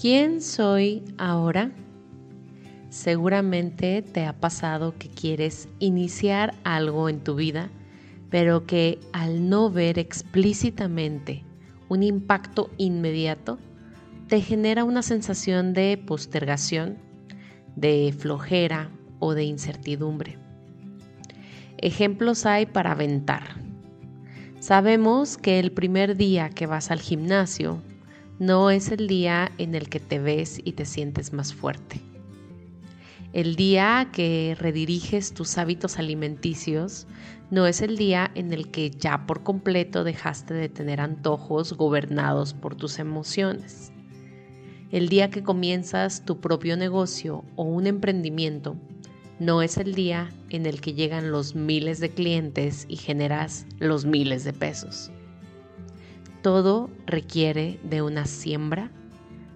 ¿Quién soy ahora? Seguramente te ha pasado que quieres iniciar algo en tu vida, pero que al no ver explícitamente un impacto inmediato, te genera una sensación de postergación, de flojera o de incertidumbre. Ejemplos hay para aventar. Sabemos que el primer día que vas al gimnasio no es el día en el que te ves y te sientes más fuerte. El día que rediriges tus hábitos alimenticios no es el día en el que ya por completo dejaste de tener antojos gobernados por tus emociones. El día que comienzas tu propio negocio o un emprendimiento no es el día en el que llegan los miles de clientes y generas los miles de pesos. Todo requiere de una siembra,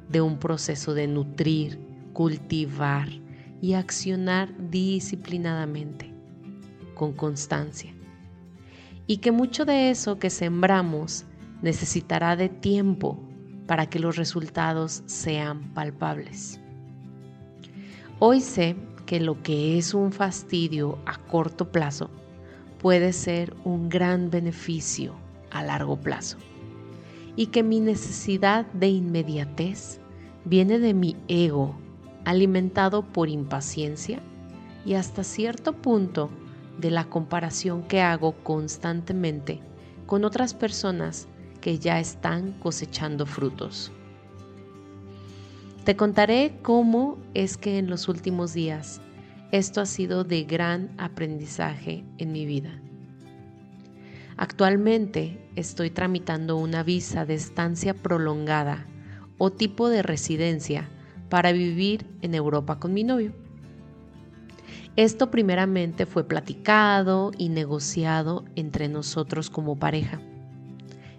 de un proceso de nutrir, cultivar y accionar disciplinadamente, con constancia. Y que mucho de eso que sembramos necesitará de tiempo para que los resultados sean palpables. Hoy sé que lo que es un fastidio a corto plazo puede ser un gran beneficio a largo plazo y que mi necesidad de inmediatez viene de mi ego alimentado por impaciencia y hasta cierto punto de la comparación que hago constantemente con otras personas que ya están cosechando frutos. Te contaré cómo es que en los últimos días esto ha sido de gran aprendizaje en mi vida. Actualmente estoy tramitando una visa de estancia prolongada o tipo de residencia para vivir en Europa con mi novio. Esto primeramente fue platicado y negociado entre nosotros como pareja.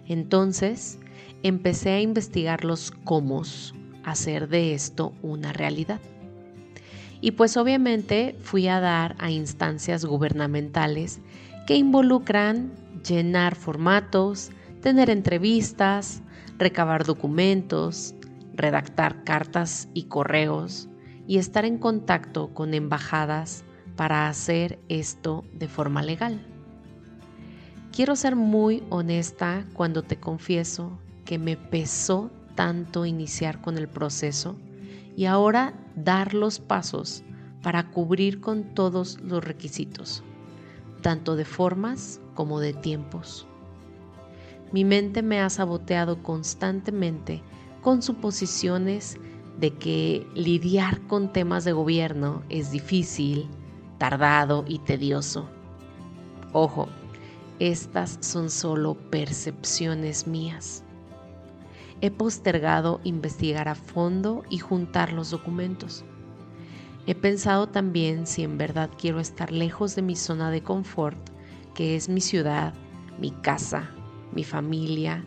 Entonces empecé a investigar los cómo hacer de esto una realidad. Y pues obviamente fui a dar a instancias gubernamentales que involucran llenar formatos, tener entrevistas, recabar documentos, redactar cartas y correos y estar en contacto con embajadas para hacer esto de forma legal. Quiero ser muy honesta cuando te confieso que me pesó tanto iniciar con el proceso y ahora dar los pasos para cubrir con todos los requisitos, tanto de formas como de tiempos. Mi mente me ha saboteado constantemente con suposiciones de que lidiar con temas de gobierno es difícil, tardado y tedioso. Ojo, estas son solo percepciones mías. He postergado investigar a fondo y juntar los documentos. He pensado también si en verdad quiero estar lejos de mi zona de confort, que es mi ciudad, mi casa, mi familia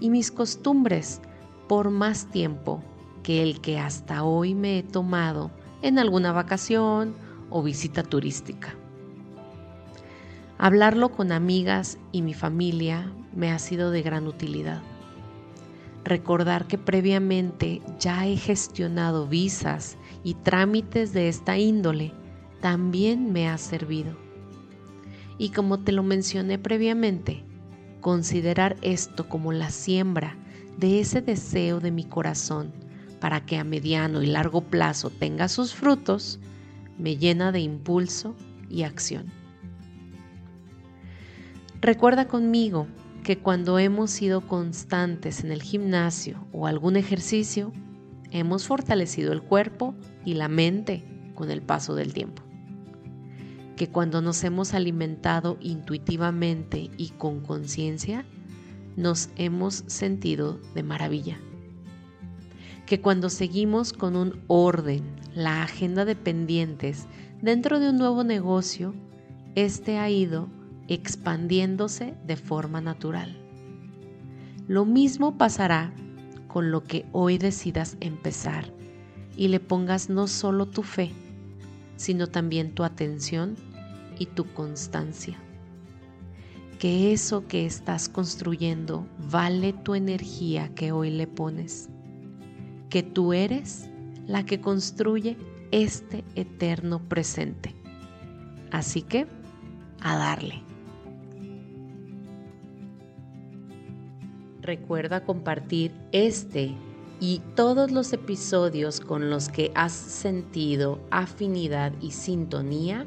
y mis costumbres por más tiempo que el que hasta hoy me he tomado en alguna vacación o visita turística. Hablarlo con amigas y mi familia me ha sido de gran utilidad. Recordar que previamente ya he gestionado visas y trámites de esta índole también me ha servido. Y como te lo mencioné previamente, considerar esto como la siembra de ese deseo de mi corazón para que a mediano y largo plazo tenga sus frutos, me llena de impulso y acción. Recuerda conmigo que cuando hemos sido constantes en el gimnasio o algún ejercicio, hemos fortalecido el cuerpo y la mente con el paso del tiempo. Que cuando nos hemos alimentado intuitivamente y con conciencia, nos hemos sentido de maravilla. Que cuando seguimos con un orden, la agenda de pendientes dentro de un nuevo negocio, este ha ido expandiéndose de forma natural. Lo mismo pasará con lo que hoy decidas empezar y le pongas no solo tu fe, sino también tu atención y tu constancia que eso que estás construyendo vale tu energía que hoy le pones, que tú eres la que construye este eterno presente. Así que, a darle. Recuerda compartir este y todos los episodios con los que has sentido afinidad y sintonía